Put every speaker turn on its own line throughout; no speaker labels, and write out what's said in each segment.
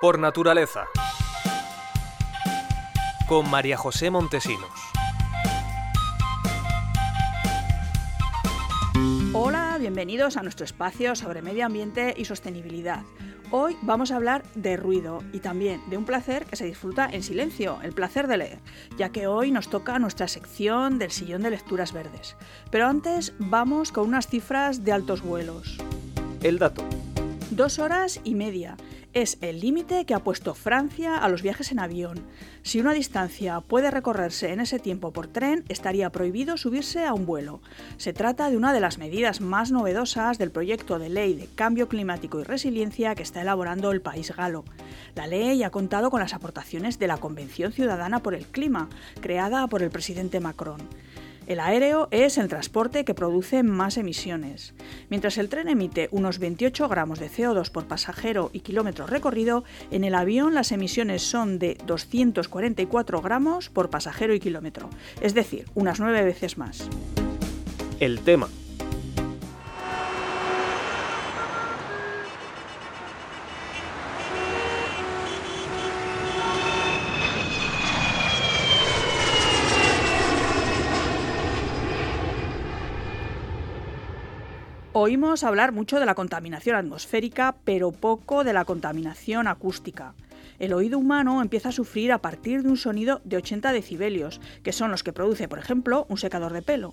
Por naturaleza. Con María José Montesinos.
Hola, bienvenidos a nuestro espacio sobre medio ambiente y sostenibilidad. Hoy vamos a hablar de ruido y también de un placer que se disfruta en silencio, el placer de leer, ya que hoy nos toca nuestra sección del sillón de lecturas verdes. Pero antes vamos con unas cifras de altos vuelos.
El dato.
Dos horas y media es el límite que ha puesto Francia a los viajes en avión. Si una distancia puede recorrerse en ese tiempo por tren, estaría prohibido subirse a un vuelo. Se trata de una de las medidas más novedosas del proyecto de ley de cambio climático y resiliencia que está elaborando el país galo. La ley ha contado con las aportaciones de la Convención Ciudadana por el Clima, creada por el presidente Macron. El aéreo es el transporte que produce más emisiones. Mientras el tren emite unos 28 gramos de CO2 por pasajero y kilómetro recorrido, en el avión las emisiones son de 244 gramos por pasajero y kilómetro, es decir, unas nueve veces más.
El tema.
Oímos hablar mucho de la contaminación atmosférica, pero poco de la contaminación acústica el oído humano empieza a sufrir a partir de un sonido de 80 decibelios, que son los que produce, por ejemplo, un secador de pelo.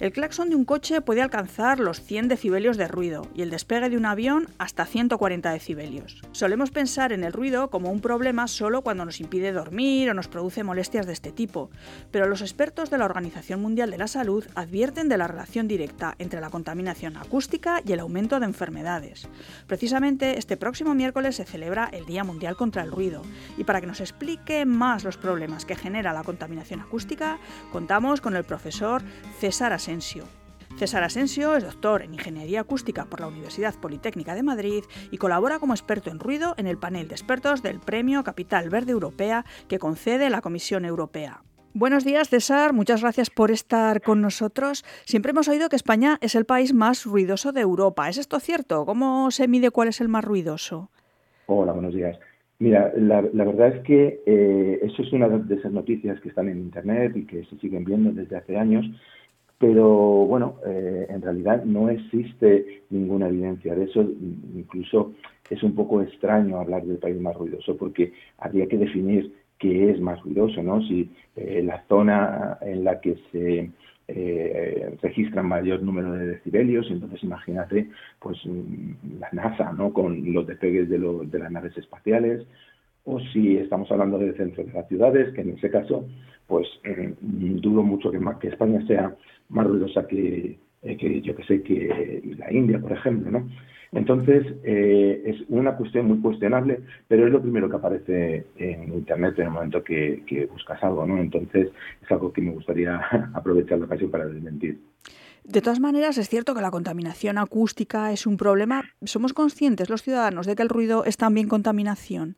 El claxon de un coche puede alcanzar los 100 decibelios de ruido y el despegue de un avión hasta 140 decibelios. Solemos pensar en el ruido como un problema solo cuando nos impide dormir o nos produce molestias de este tipo, pero los expertos de la Organización Mundial de la Salud advierten de la relación directa entre la contaminación acústica y el aumento de enfermedades. Precisamente este próximo miércoles se celebra el Día Mundial contra el Ruido y para que nos explique más los problemas que genera la contaminación acústica, contamos con el profesor César Asensio. César Asensio es doctor en Ingeniería Acústica por la Universidad Politécnica de Madrid y colabora como experto en ruido en el panel de expertos del Premio Capital Verde Europea que concede la Comisión Europea. Buenos días, César. Muchas gracias por estar con nosotros. Siempre hemos oído que España es el país más ruidoso de Europa. ¿Es esto cierto? ¿Cómo se mide cuál es el más ruidoso?
Hola, buenos días. Mira, la, verdad es que eh, eso es una de esas noticias que están en Internet y que se siguen viendo desde hace años, pero bueno, eh, en realidad no existe ninguna evidencia de eso. Incluso es un poco extraño hablar del país más ruidoso porque habría que definir qué es más ruidoso, ¿no? Si eh, la zona en la que se eh, registran mayor número de decibelios, entonces imagínate pues mm, la NASA, ¿no? Con los despegues de, de las naves espaciales, o si estamos hablando del centro de las ciudades, que en ese caso, pues eh, dudo mucho que, que España sea más ruidosa que, eh, que yo que sé, que la India, por ejemplo, ¿no? Entonces, eh, es una cuestión muy cuestionable, pero es lo primero que aparece en Internet en el momento que, buscas algo, ¿no? Entonces, es algo que me gustaría aprovechar la ocasión para desmentir.
De todas maneras, es cierto que la contaminación acústica es un problema. ¿Somos conscientes los ciudadanos de que el ruido es también contaminación?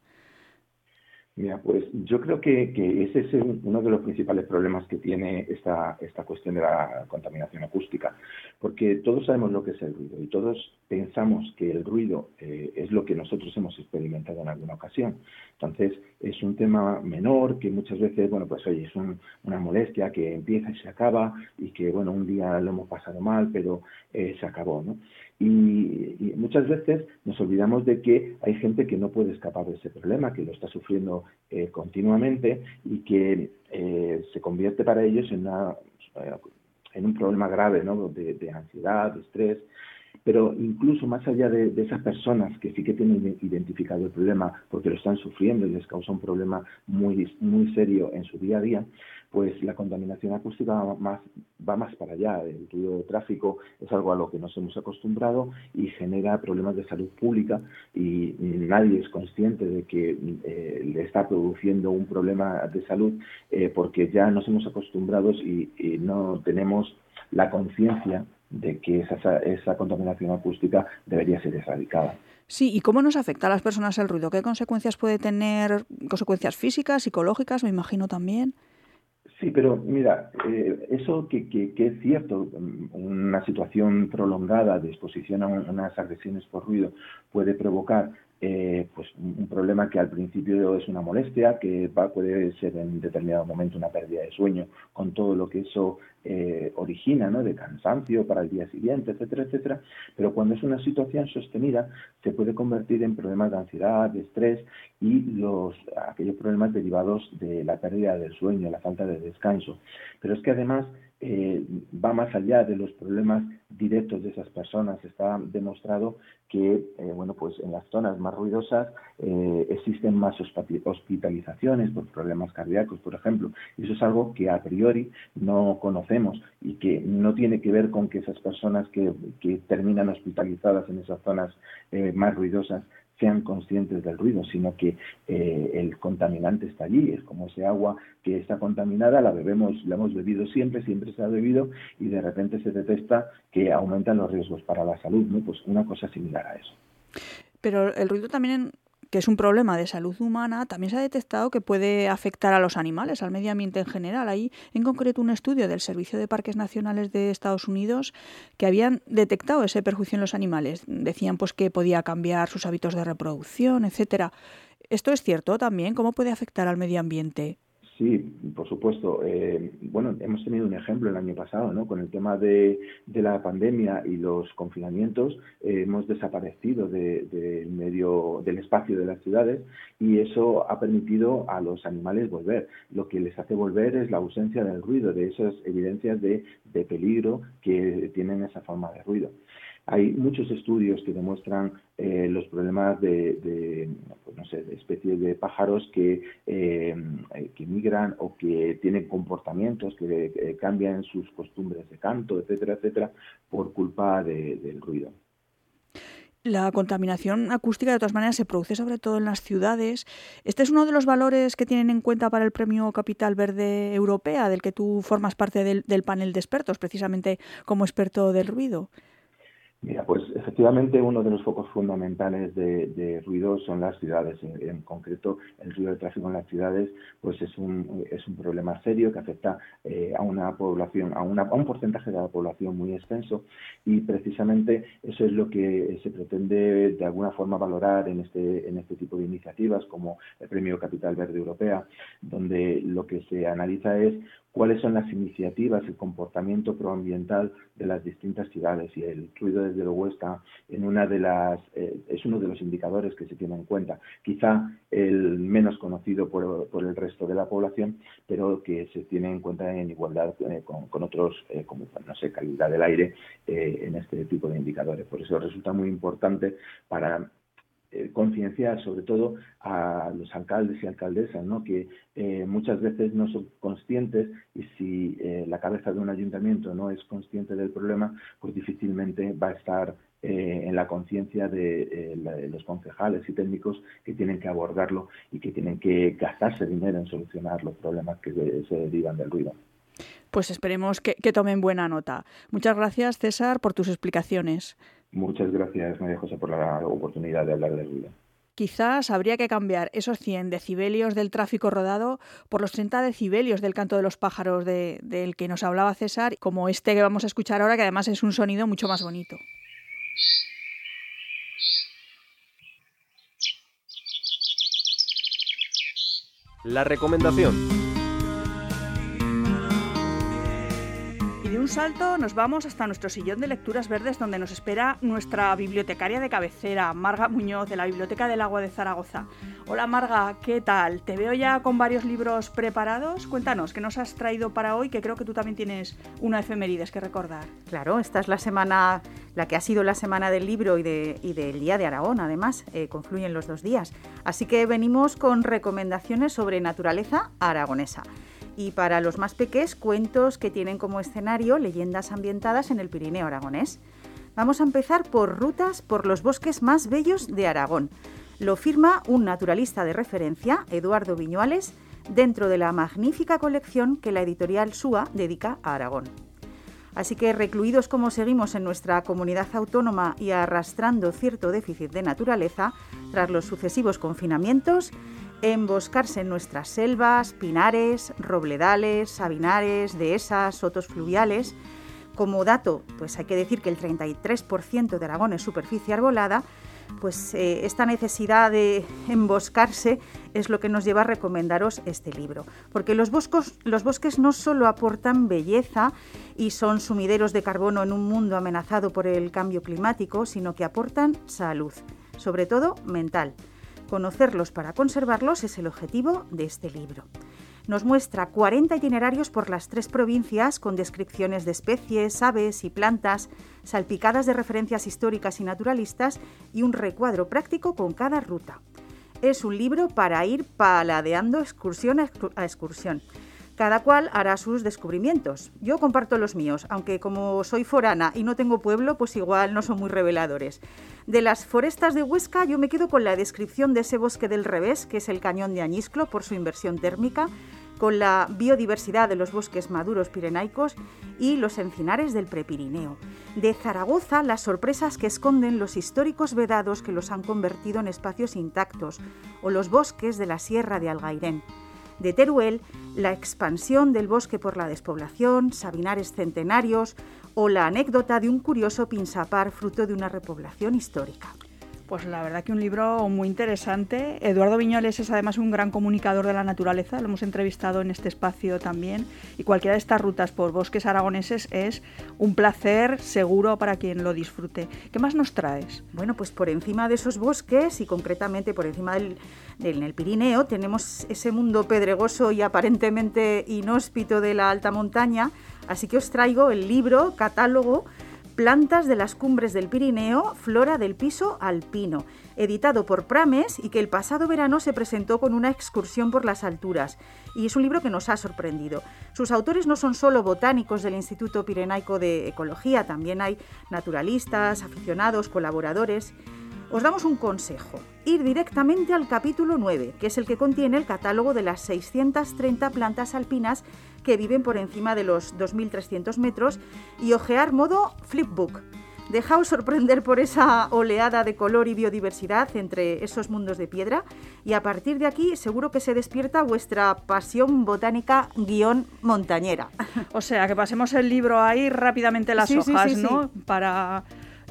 Mira, pues yo creo que, ese es uno de los principales problemas que tiene esta, esta cuestión de la contaminación acústica, porque todos sabemos lo que es el ruido y todos pensamos que el ruido eh, es lo que nosotros hemos experimentado en alguna ocasión. Entonces, es un tema menor que muchas veces, bueno, pues oye, es una molestia que empieza y se acaba y que, bueno, un día lo hemos pasado mal, pero eh, se acabó, ¿no? Y, muchas veces nos olvidamos de que hay gente que no puede escapar de ese problema, que lo está sufriendo eh, continuamente y que eh, se convierte para ellos en, una, eh, en un problema grave ¿no? de, ansiedad, de estrés. Pero incluso más allá de, esas personas que sí que tienen identificado el problema porque lo están sufriendo y les causa un problema muy, muy serio en su día a día, pues la contaminación acústica va más, va más para allá. El ruido de tráfico es algo a lo que nos hemos acostumbrado y genera problemas de salud pública y nadie es consciente de que eh, le está produciendo un problema de salud eh, porque ya nos hemos acostumbrado y, no tenemos la conciencia de que esa, esa contaminación acústica debería ser erradicada.
Sí, ¿y cómo nos afecta a las personas el ruido? ¿Qué consecuencias puede tener? ¿Consecuencias físicas, psicológicas, me imagino también?
Sí, pero mira, eh, eso que, que, es cierto, una situación prolongada de exposición a unas agresiones por ruido puede provocar eh, pues un problema que al principio es una molestia, que va, puede ser en determinado momento una pérdida de sueño, con todo lo que eso eh, origina, ¿no? de cansancio para el día siguiente, etcétera, etcétera. Pero cuando es una situación sostenida, se puede convertir en problemas de ansiedad, de estrés y los aquellos problemas derivados de la pérdida del sueño, la falta de descanso. Pero es que además eh, va más allá de los problemas directos de esas personas. Está demostrado que, eh, bueno, pues en las zonas más ruidosas eh, existen más hospitalizaciones por problemas cardíacos, por ejemplo. Eso es algo que a priori no conocemos y que no tiene que ver con que esas personas que, que terminan hospitalizadas en esas zonas más ruidosas sean conscientes del ruido, sino que eh, el contaminante está allí, es como ese agua que está contaminada, la bebemos, la hemos bebido siempre, siempre se ha bebido y de repente se detecta que aumentan los riesgos para la salud, ¿no? Pues una cosa similar a eso.
Pero el ruido también que es un problema de salud humana, también se ha detectado que puede afectar a los animales, al medio ambiente en general. Hay en concreto un estudio del Servicio de Parques Nacionales de Estados Unidos que habían detectado ese perjuicio en los animales. Decían pues que podía cambiar sus hábitos de reproducción, etcétera. ¿Esto es cierto también? ¿Cómo puede afectar al medio ambiente?
Sí, por supuesto. Eh, bueno, hemos tenido un ejemplo el año pasado, ¿no? Con el tema de, la pandemia y los confinamientos, eh, hemos desaparecido del medio, del espacio de las ciudades y eso ha permitido a los animales volver. Lo que les hace volver es la ausencia del ruido, de esas evidencias de peligro que tienen esa forma de ruido. Hay muchos estudios que demuestran eh, los problemas de, pues de especies de pájaros que, eh, que migran o que tienen comportamientos que eh, cambian sus costumbres de canto, etcétera, etcétera, por culpa del ruido.
La contaminación acústica, de todas maneras, se produce sobre todo en las ciudades. Este es uno de los valores que tienen en cuenta para el Premio Capital Verde Europea, del que tú formas parte del panel de expertos, precisamente como experto del ruido.
Mira, pues efectivamente uno de los focos fundamentales de, ruido son las ciudades. En, concreto, el ruido de tráfico en las ciudades pues es un, es un problema serio que afecta eh, a una población, a, una, a un porcentaje de la población muy extenso y precisamente eso es lo que se pretende de alguna forma valorar en este, en este tipo de iniciativas como el Premio Capital Verde Europea, donde lo que se analiza es cuáles son las iniciativas, el comportamiento proambiental de las distintas ciudades y el ruido desde luego está en una de las eh, es uno de los indicadores que se tiene en cuenta, quizá el menos conocido por, el resto de la población, pero que se tiene en cuenta en igualdad eh, con, otros eh, como no sé calidad del aire en este tipo de indicadores. Por eso resulta muy importante para eh, concienciar sobre todo a los alcaldes y alcaldesas, ¿no? que eh, muchas veces no son conscientes y si eh, la cabeza de un ayuntamiento no es consciente del problema, pues difícilmente va a estar en la conciencia de, los concejales y técnicos que tienen que abordarlo y que tienen que gastarse dinero en solucionar los problemas que se derivan del ruido.
Pues esperemos que tomen buena nota. Muchas gracias, César, por tus explicaciones.
Muchas gracias, María José, por la oportunidad de hablar de ruido.
Quizás habría que cambiar esos 100 decibelios del tráfico rodado por los 30 decibelios del canto de los pájaros del que nos hablaba César, como este que vamos a escuchar ahora, que además es un sonido mucho más bonito.
La recomendación.
Un salto nos vamos hasta nuestro sillón de lecturas verdes donde nos espera nuestra bibliotecaria de cabecera, Marga Muñoz, de la Biblioteca del Agua de Zaragoza. Hola Marga, ¿qué tal? Te veo ya con varios libros preparados. Cuéntanos, ¿qué nos has traído para hoy? Que creo que tú también tienes una efemérides que recordar.
Claro, esta es la semana, la que ha sido la semana del libro y, de, del Día de Aragón, además, eh, confluyen los dos días. Así que venimos con recomendaciones sobre naturaleza aragonesa y para los más pequeños cuentos que tienen como escenario leyendas ambientadas en el Pirineo aragonés. Vamos a empezar por Rutas por los bosques más bellos de Aragón. Lo firma un naturalista de referencia, Eduardo Viñuales, dentro de la magnífica colección que la editorial SUA dedica a Aragón. Así que recluidos como seguimos en nuestra comunidad autónoma y arrastrando cierto déficit de naturaleza tras los sucesivos confinamientos, emboscarse en nuestras selvas, pinares, robledales, sabinares, dehesas, sotos fluviales. Como dato, pues hay que decir que el 33% de Aragón es superficie arbolada, pues eh, esta necesidad de emboscarse es lo que nos lleva a recomendaros este libro. Porque los, los bosques no solo aportan belleza y son sumideros de carbono en un mundo amenazado por el cambio climático, sino que aportan salud, sobre todo mental. Conocerlos para conservarlos es el objetivo de este libro nos muestra 40 itinerarios por las tres provincias con descripciones de especies, aves y plantas, salpicadas de referencias históricas y naturalistas y un recuadro práctico con cada ruta. Es un libro para ir paladeando excursión a excursión. Cada cual hará sus descubrimientos. Yo comparto los míos, aunque como soy forana y no tengo pueblo, pues igual no son muy reveladores. De las forestas de Huesca yo me quedo con la descripción de ese bosque del revés, que es el cañón de Añisclo por su inversión térmica, con la biodiversidad de los bosques maduros pirenaicos y los encinares del Prepirineo. De Zaragoza, las sorpresas que esconden los históricos vedados que los han convertido en espacios intactos, o los bosques de la Sierra de Algairén de Teruel, la expansión del bosque por la despoblación, sabinares centenarios o la anécdota de un curioso pinsapar fruto de una repoblación histórica.
Pues la verdad que un libro muy interesante. Eduardo Viñoles es además un gran comunicador de la naturaleza, lo hemos entrevistado en este espacio también. Y cualquiera de estas rutas por bosques aragoneses es un placer seguro para quien lo disfrute. ¿Qué más nos traes?
Bueno, pues por encima de esos bosques y concretamente por encima del, del Pirineo tenemos ese mundo pedregoso y aparentemente inhóspito de la alta montaña. Así que os traigo el libro, catálogo Plantas de las cumbres del Pirineo, Flora del piso alpino, editado por Prames y que el pasado verano se presentó con una excursión por las alturas. Y es un libro que nos ha sorprendido. Sus autores no son solo botánicos del Instituto Pirenaico de Ecología, también hay naturalistas, aficionados, colaboradores. Os damos un consejo, ir directamente al capítulo 9, que es el que contiene el catálogo de las 630 plantas alpinas que viven por encima de los 2.300 metros y ojear modo flipbook. Dejaos sorprender por esa oleada de color y biodiversidad entre esos mundos de piedra y a partir de aquí seguro que se despierta vuestra pasión botánica guion montañera.
O sea, que pasemos el libro ahí rápidamente las hojas, ¿no? Para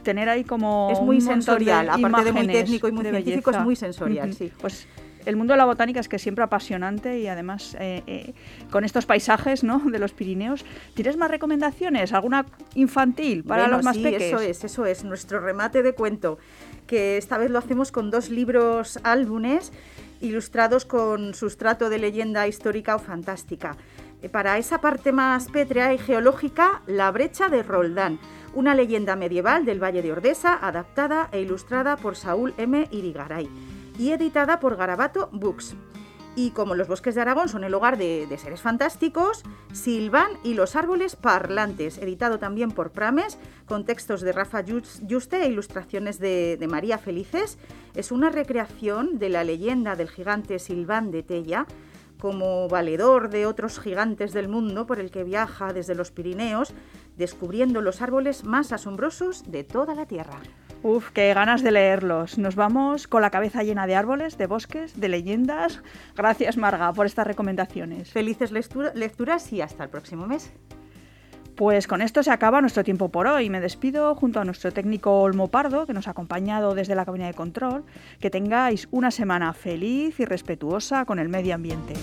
tener ahí como
es muy sensorial, aparte de muy técnico y muy científico, es muy sensorial, sí.
Pues el mundo de la botánica es que es siempre apasionante y además eh, eh, con estos paisajes ¿no? de los Pirineos. ¿Tienes más recomendaciones? ¿Alguna infantil para los más
sí,
pequeños?
Eso es, eso es, nuestro remate de cuento, que esta vez lo hacemos con dos libros álbumes ilustrados con sustrato de leyenda histórica o fantástica. Eh, para esa parte más pétrea y geológica, La brecha de Roldán, una leyenda medieval del Valle de Ordesa, adaptada e ilustrada por Saúl M. Irigaray y editada por Garabato Books. Y como los bosques de Aragón son el hogar de, seres fantásticos, Silvan y los árboles parlantes, editado también por Prames, con textos de Rafa Juste e ilustraciones de, de María Felices, es una recreación de la leyenda del gigante Silván de Tella, como valedor de otros gigantes del mundo por el que viaja desde los Pirineos, descubriendo los árboles más asombrosos de toda la Tierra.
Uf, qué ganas de leerlos. Nos vamos con la cabeza llena de árboles, de bosques, de leyendas. Gracias, Marga, por estas recomendaciones.
Felices lecturas y hasta el próximo mes.
Pues con esto se acaba nuestro tiempo por hoy. Me despido junto a nuestro técnico Olmo Pardo, que nos ha acompañado desde la cabina de control. Que tengáis una semana feliz y respetuosa con el medio ambiente.